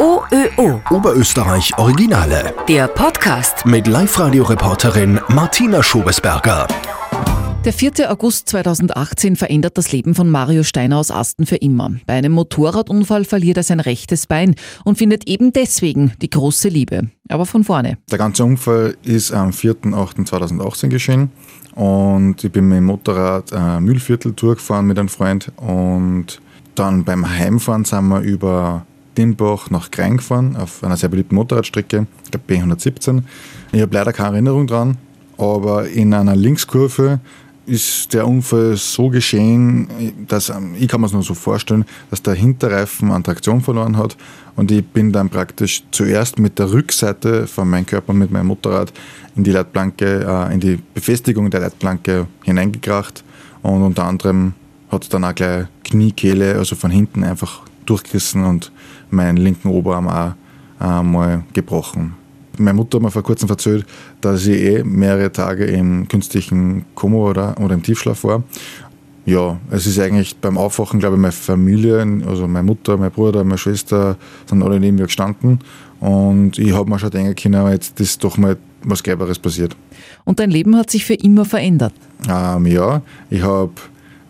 OÖO. Oberösterreich Originale. Der Podcast. Mit Live-Radio-Reporterin Martina Schobesberger. Der 4. August 2018 verändert das Leben von Mario Steiner aus Asten für immer. Bei einem Motorradunfall verliert er sein rechtes Bein und findet eben deswegen die große Liebe. Aber von vorne. Der ganze Unfall ist am 4.8.2018 geschehen und ich bin mit dem Motorrad äh, Mühlviertel durchgefahren mit einem Freund und dann beim Heimfahren sind wir über Dimbach nach Grein gefahren, auf einer sehr beliebten Motorradstrecke, ich glaube B117. Ich habe leider keine Erinnerung dran, aber in einer Linkskurve ist der Unfall so geschehen, dass ähm, ich kann mir es nur so vorstellen, dass der Hinterreifen an Traktion verloren hat und ich bin dann praktisch zuerst mit der Rückseite von meinem Körper mit meinem Motorrad in die Leitplanke, äh, in die Befestigung der Leitplanke hineingekracht und unter anderem hat es dann auch gleich Kniekehle, also von hinten einfach durchgerissen und meinen linken Oberarm auch äh, mal gebrochen. Meine Mutter hat mir vor kurzem erzählt, dass ich eh mehrere Tage im künstlichen Koma oder, oder im Tiefschlaf war. Ja, es ist eigentlich beim Aufwachen, glaube ich, meine Familie, also meine Mutter, mein Bruder, meine Schwester, sind alle neben mir gestanden. Und ich habe mir schon denken können, jetzt ist doch mal was Geiberes passiert. Und dein Leben hat sich für immer verändert? Ähm, ja, ich habe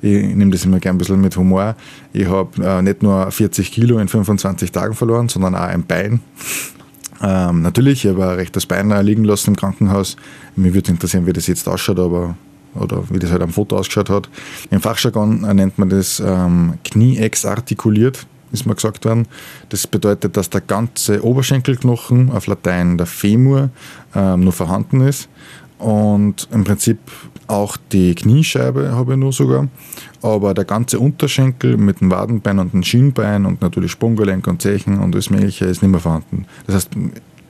ich nehme das immer gerne ein bisschen mit Humor. Ich habe äh, nicht nur 40 Kilo in 25 Tagen verloren, sondern auch ein Bein. Ähm, natürlich, ich habe ein rechtes Bein liegen lassen im Krankenhaus. Mich würde interessieren, wie das jetzt ausschaut, aber oder wie das halt am Foto ausgeschaut hat. Im Fachjargon nennt man das ähm, Knie-exartikuliert, ist mir gesagt worden. Das bedeutet, dass der ganze Oberschenkelknochen, auf Latein der Femur, ähm, nur vorhanden ist und im Prinzip auch die Kniescheibe habe ich nur sogar, aber der ganze Unterschenkel mit dem Wadenbein und dem Schienbein und natürlich Sprunggelenk und Zechen und alles Mögliche ist nicht mehr vorhanden. Das heißt,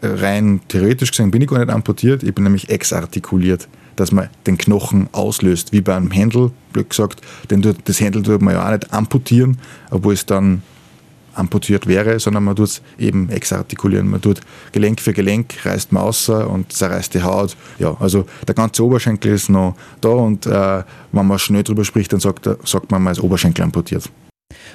rein theoretisch gesehen bin ich gar nicht amputiert, ich bin nämlich exartikuliert, dass man den Knochen auslöst, wie beim Händel, blöd gesagt, denn das Händel tut man ja auch nicht amputieren, obwohl es dann amputiert wäre, sondern man tut es eben exartikulieren. Man tut Gelenk für Gelenk, reißt man außer und zerreißt die Haut. Ja, also der ganze Oberschenkel ist noch da und äh, wenn man schnell drüber spricht, dann sagt, sagt man, man ist Oberschenkel amputiert.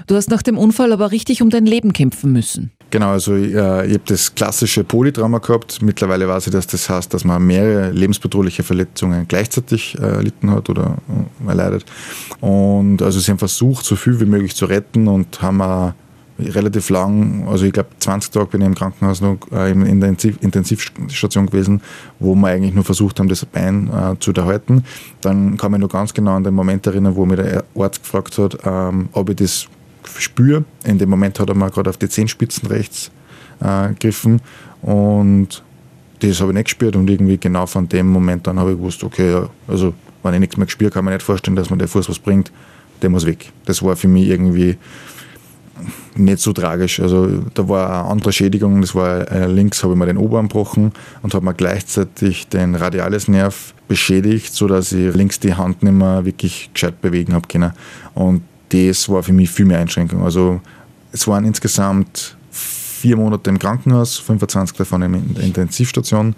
Du hast nach dem Unfall aber richtig um dein Leben kämpfen müssen. Genau, also äh, ich habe das klassische Polytrauma gehabt. Mittlerweile weiß ich, dass das heißt, dass man mehrere lebensbedrohliche Verletzungen gleichzeitig äh, erlitten hat oder äh, erleidet. Und also sie haben versucht, so viel wie möglich zu retten und haben auch relativ lang, also ich glaube 20 Tage bin ich im Krankenhaus noch äh, in der Intensivstation gewesen, wo wir eigentlich nur versucht haben, das Bein äh, zu erhalten. Dann kann ich noch ganz genau an den Moment erinnern, wo mir der Arzt gefragt hat, ähm, ob ich das spüre. In dem Moment hat er mir gerade auf die Zehenspitzen rechts äh, gegriffen und das habe ich nicht gespürt und irgendwie genau von dem Moment an habe ich gewusst, okay, also wenn ich nichts mehr gespürt, kann man nicht vorstellen, dass man der Fuß was bringt, der muss weg. Das war für mich irgendwie nicht so tragisch. Also da war eine andere Schädigung, das war äh, links habe ich mir den Oberarm gebrochen und habe mir gleichzeitig den Radialisnerv beschädigt, sodass ich links die Hand nicht mehr wirklich gescheit bewegen habe können. Und das war für mich viel mehr Einschränkung. Also es waren insgesamt vier Monate im Krankenhaus, 25 davon in der Intensivstation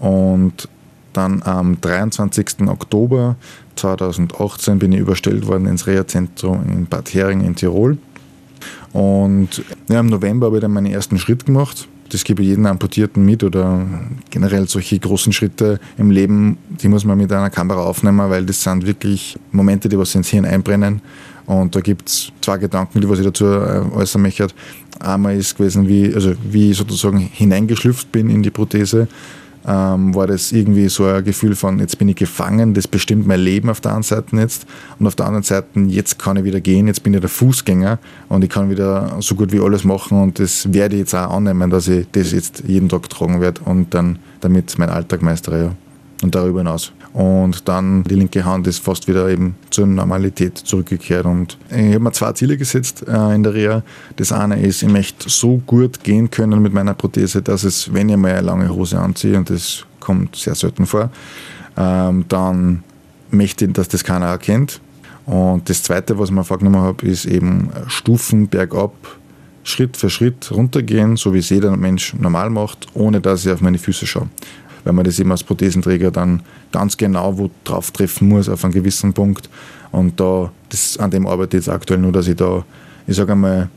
und dann am 23. Oktober 2018 bin ich überstellt worden ins Reha-Zentrum in Bad Hering in Tirol und ja, im November habe ich dann meinen ersten Schritt gemacht. Das gebe ich jedem Amputierten mit oder generell solche großen Schritte im Leben, die muss man mit einer Kamera aufnehmen, weil das sind wirklich Momente, die was ins Hirn einbrennen. Und da gibt es zwei Gedanken, die was ich dazu äh, äußern möchte. Einmal ist gewesen, wie, also wie ich sozusagen hineingeschlüpft bin in die Prothese ähm, war das irgendwie so ein Gefühl von, jetzt bin ich gefangen, das bestimmt mein Leben auf der einen Seite jetzt und auf der anderen Seite, jetzt kann ich wieder gehen, jetzt bin ich der Fußgänger und ich kann wieder so gut wie alles machen und das werde ich jetzt auch annehmen, dass ich das jetzt jeden Tag tragen werde und dann damit mein Alltag meistere. Ja. Und darüber hinaus und dann die linke Hand ist fast wieder eben zur Normalität zurückgekehrt. Und ich habe mir zwei Ziele gesetzt äh, in der Reha. Das eine ist, ich möchte so gut gehen können mit meiner Prothese, dass es, wenn ich mal eine lange Hose anziehe, und das kommt sehr selten vor, ähm, dann möchte ich, dass das keiner erkennt. Und das zweite, was ich mir vorgenommen habe, ist eben Stufen bergab Schritt für Schritt runtergehen, so wie es jeder Mensch normal macht, ohne dass ich auf meine Füße schaue weil man das eben als Prothesenträger dann ganz genau wo drauf treffen muss auf einen gewissen Punkt. Und da, das, an dem arbeite ich jetzt aktuell nur, dass ich da, ich sage einmal,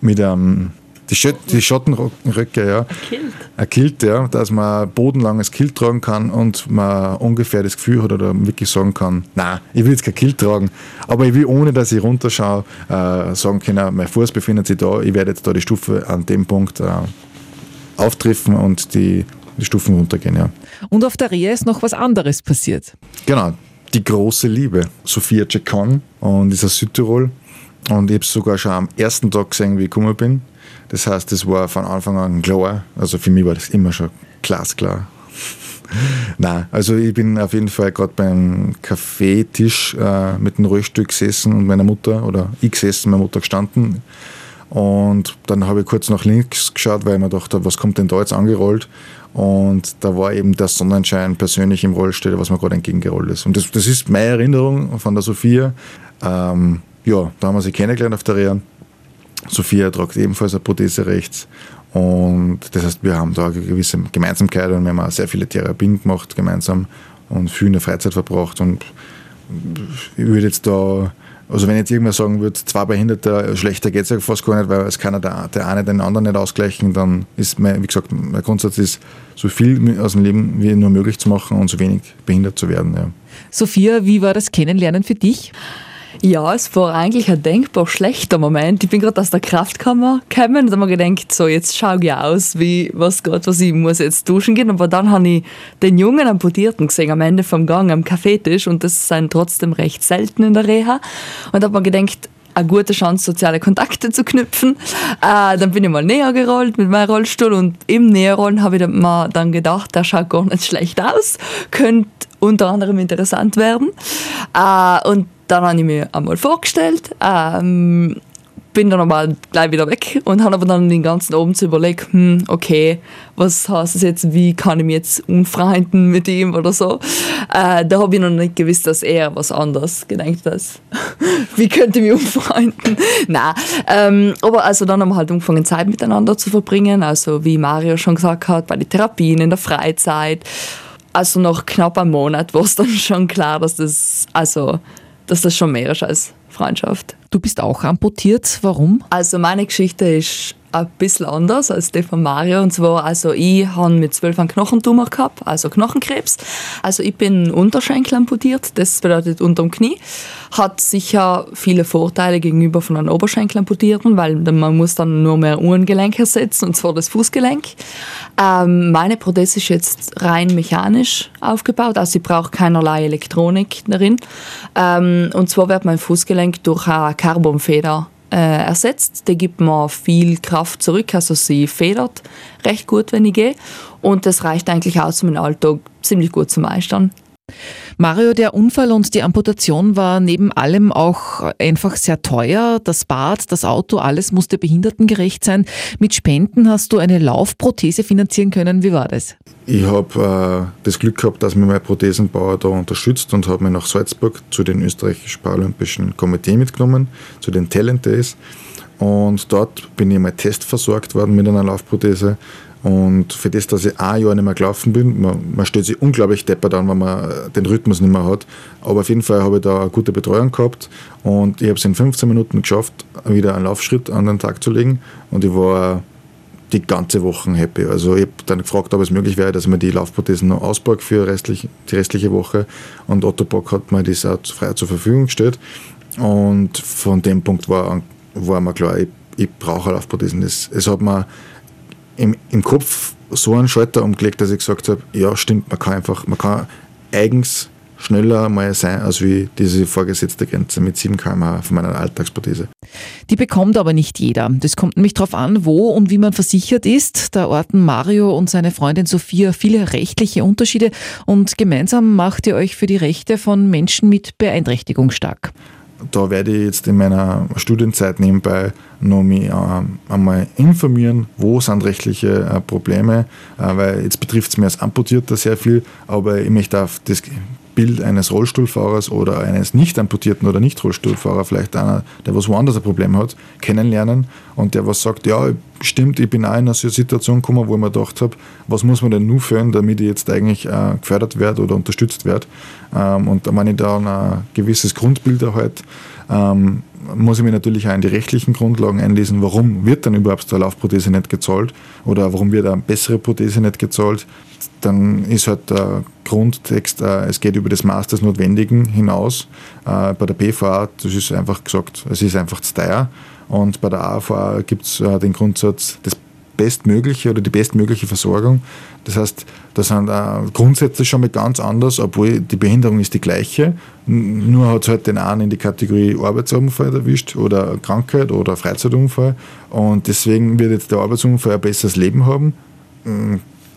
mit einem die, Schott, die Schottenröcke, ja. Ein Kilt. Ein Kilt, ja, dass man bodenlanges Kilt tragen kann und man ungefähr das Gefühl hat oder wirklich sagen kann, nein, ich will jetzt kein Kilt tragen, aber ich will, ohne dass ich runterschaue, äh, sagen können, mein Fuß befindet sich da, ich werde jetzt da die Stufe an dem Punkt äh, auftreffen und die, die Stufen runtergehen, ja. Und auf der Rehe ist noch was anderes passiert. Genau, die große Liebe. Sophia Cecon und ist aus Südtirol. Und ich habe sogar schon am ersten Tag gesehen, wie ich gekommen bin. Das heißt, es war von Anfang an klar. Also für mich war das immer schon glasklar. Nein, also ich bin auf jeden Fall gerade beim Kaffeetisch äh, mit dem Rollstuhl gesessen und meiner Mutter, oder ich gesessen, meine Mutter gestanden. Und dann habe ich kurz nach links geschaut, weil ich mir dachte, was kommt denn da jetzt angerollt? Und da war eben der Sonnenschein persönlich im Rollstuhl, was mir gerade entgegengerollt ist. Und das, das ist meine Erinnerung von der Sophia. Ähm, ja, da haben wir sie kennengelernt auf der Reha. Sophia tragt ebenfalls eine Prothese rechts. Und das heißt, wir haben da eine gewisse Gemeinsamkeit und wir haben auch sehr viele Therapien gemacht gemeinsam und viel in der Freizeit verbracht. Und ich würde jetzt da, also wenn jetzt irgendwas sagen würde, zwei Behinderte, schlechter geht es ja fast gar nicht, weil es kann der, der eine den anderen nicht ausgleichen, dann ist mein, wie gesagt, mein Grundsatz ist, so viel aus dem Leben wie nur möglich zu machen und so wenig behindert zu werden. Ja. Sophia, wie war das Kennenlernen für dich? Ja, es war eigentlich ein denkbar schlechter Moment. Ich bin gerade aus der Kraftkammer gekommen und habe mir gedacht, so jetzt schaue ich aus, wie was Gott, was ich muss jetzt duschen gehen. Aber dann habe ich den jungen Amputierten gesehen am Ende vom Gang am Kaffeetisch und das sind trotzdem recht selten in der Reha. Und habe mir gedacht, eine gute Chance, soziale Kontakte zu knüpfen. Äh, dann bin ich mal näher gerollt mit meinem Rollstuhl und im Näherrollen habe ich mir dann gedacht, der schaut gar nicht schlecht aus, könnte unter anderem interessant werden. Äh, und dann habe ich mir einmal vorgestellt, ähm, bin dann aber gleich wieder weg und habe aber dann den ganzen Abend überlegt, hm, okay, was heißt das jetzt, wie kann ich mich jetzt unfreunden mit ihm oder so. Äh, da habe ich noch nicht gewusst, dass er was anderes gedenkt hat. wie könnte ich mich unfreunden? Nein, ähm, aber also dann haben wir halt angefangen, Zeit miteinander zu verbringen, also wie Mario schon gesagt hat, bei den Therapien, in der Freizeit. Also nach knapp einem Monat war es dann schon klar, dass das, also dass das schon mehr ist als Freundschaft. Du bist auch amputiert. Warum? Also meine Geschichte ist ein bisschen anders als die von Mario. Und zwar, also ich habe mit zwölf einen Knochentumor gehabt, also Knochenkrebs. Also ich bin Unterschenkel amputiert, das bedeutet unterm Knie. Hat sicher viele Vorteile gegenüber von einem Oberschenkel amputierten, weil man muss dann nur mehr Uhrengelenk ersetzen, und zwar das Fußgelenk. Ähm, meine Prothese ist jetzt rein mechanisch aufgebaut, also ich brauche keinerlei Elektronik darin. Ähm, und zwar wird mein Fußgelenk durch eine Carbonfeder äh, ersetzt. Die gibt mir viel Kraft zurück, also sie federt recht gut, wenn ich gehe. Und das reicht eigentlich aus, um den Alltag ziemlich gut zu meistern. Mario, der Unfall und die Amputation war neben allem auch einfach sehr teuer. Das Bad, das Auto, alles musste behindertengerecht sein. Mit Spenden hast du eine Laufprothese finanzieren können. Wie war das? Ich habe äh, das Glück gehabt, dass mir mein Prothesenbauer da unterstützt und habe mich nach Salzburg zu den österreichischen Paralympischen Komitee mitgenommen, zu den Talent Days. Und dort bin ich mal testversorgt worden mit einer Laufprothese und für das, dass ich ein Jahr nicht mehr gelaufen bin, man, man stellt sich unglaublich deppert an, wenn man den Rhythmus nicht mehr hat. Aber auf jeden Fall habe ich da eine gute Betreuung gehabt und ich habe es in 15 Minuten geschafft, wieder einen Laufschritt an den Tag zu legen. Und ich war die ganze Woche happy. Also ich habe dann gefragt, ob es möglich wäre, dass mir die Laufprothesen noch ausborg für restlich, die restliche Woche. Und Otto Bock hat mir das auch frei zur Verfügung gestellt. Und von dem Punkt war, war mir klar, ich, ich brauche Laufprothesen. Es, es hat mir im, im Kopf so einen Schalter umgelegt, dass ich gesagt habe, ja stimmt, man kann einfach, man kann eigens schneller mal sein, als wie diese vorgesetzte Grenze mit 7 km von meiner Alltagsprothese. Die bekommt aber nicht jeder. Das kommt nämlich darauf an, wo und wie man versichert ist. Da orten Mario und seine Freundin Sophia viele rechtliche Unterschiede und gemeinsam macht ihr euch für die Rechte von Menschen mit Beeinträchtigung stark da werde ich jetzt in meiner Studienzeit nebenbei noch mich äh, einmal informieren, wo sind rechtliche äh, Probleme, äh, weil jetzt betrifft es mir als Amputierter sehr viel, aber ich möchte auf das Bild eines Rollstuhlfahrers oder eines nicht amputierten oder nicht Rollstuhlfahrer, vielleicht einer, der was woanders ein Problem hat, kennenlernen und der was sagt, ja, stimmt, ich bin auch in eine Situation gekommen, wo ich mir gedacht habe, was muss man denn nur führen, damit ich jetzt eigentlich äh, gefördert werde oder unterstützt werde. Ähm, und wenn ich da ein gewisses Grundbild erhalte, ähm, muss ich mir natürlich auch in die rechtlichen Grundlagen einlesen, warum wird dann überhaupt eine Laufprothese nicht gezahlt oder warum wird eine bessere Prothese nicht gezahlt. Dann ist halt der Grundtext, äh, es geht über das Maß des Notwendigen hinaus. Äh, bei der PVA, das ist einfach gesagt, es ist einfach zu teuer. Und bei der AVA gibt es äh, den Grundsatz, das bestmögliche oder die bestmögliche Versorgung. Das heißt, da sind äh, Grundsätze schon mal ganz anders, obwohl die Behinderung ist die gleiche. Nur hat es halt den einen in die Kategorie Arbeitsunfall erwischt oder Krankheit oder Freizeitunfall. Und deswegen wird jetzt der Arbeitsunfall ein besseres Leben haben. Mm,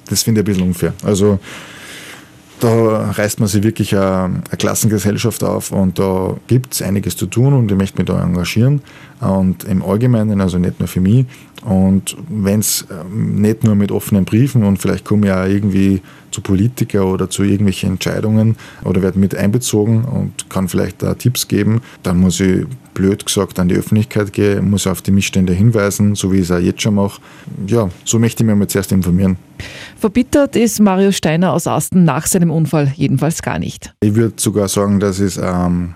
das finde ich ein bisschen unfair. Also da reißt man sich wirklich eine, eine Klassengesellschaft auf und da gibt es einiges zu tun und ich möchte mich da engagieren und im Allgemeinen, also nicht nur für mich. Und wenn es ähm, nicht nur mit offenen Briefen und vielleicht komme ich auch irgendwie zu Politiker oder zu irgendwelchen Entscheidungen oder werde mit einbezogen und kann vielleicht da Tipps geben, dann muss ich blöd gesagt an die Öffentlichkeit gehen, muss auf die Missstände hinweisen, so wie ich es auch jetzt schon mache. Ja, so möchte ich mich mal zuerst informieren. Verbittert ist Mario Steiner aus Asten nach seinem Unfall jedenfalls gar nicht. Ich würde sogar sagen, dass es ähm,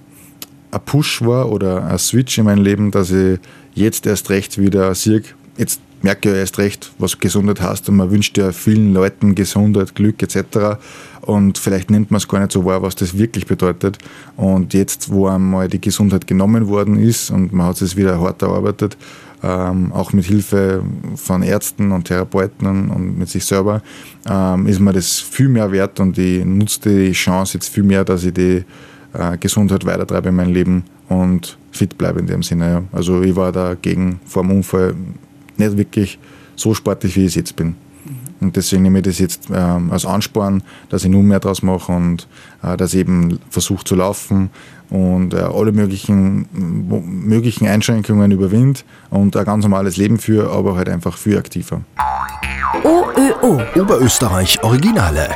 ein Push war oder ein Switch in meinem Leben, dass ich jetzt erst recht wieder sehe, jetzt merke ja erst recht, was Gesundheit heißt und man wünscht ja vielen Leuten Gesundheit, Glück etc. Und vielleicht nimmt man es gar nicht so wahr, was das wirklich bedeutet. Und jetzt, wo einmal die Gesundheit genommen worden ist und man hat es wieder hart erarbeitet, ähm, auch mit Hilfe von Ärzten und Therapeuten und, und mit sich selber, ähm, ist mir das viel mehr wert und ich nutze die Chance jetzt viel mehr, dass ich die äh, Gesundheit weitertreibe in meinem Leben und fit bleibe in dem Sinne. Ja. Also ich war dagegen vor dem Unfall nicht wirklich so sportlich, wie ich jetzt bin. Und deswegen nehme ich das jetzt ähm, als Ansporn, dass ich nun mehr draus mache und äh, dass ich eben versuche zu laufen und äh, alle möglichen, möglichen Einschränkungen überwind und ein ganz normales Leben führe, aber halt einfach viel aktiver. OÖO Oberösterreich Originale.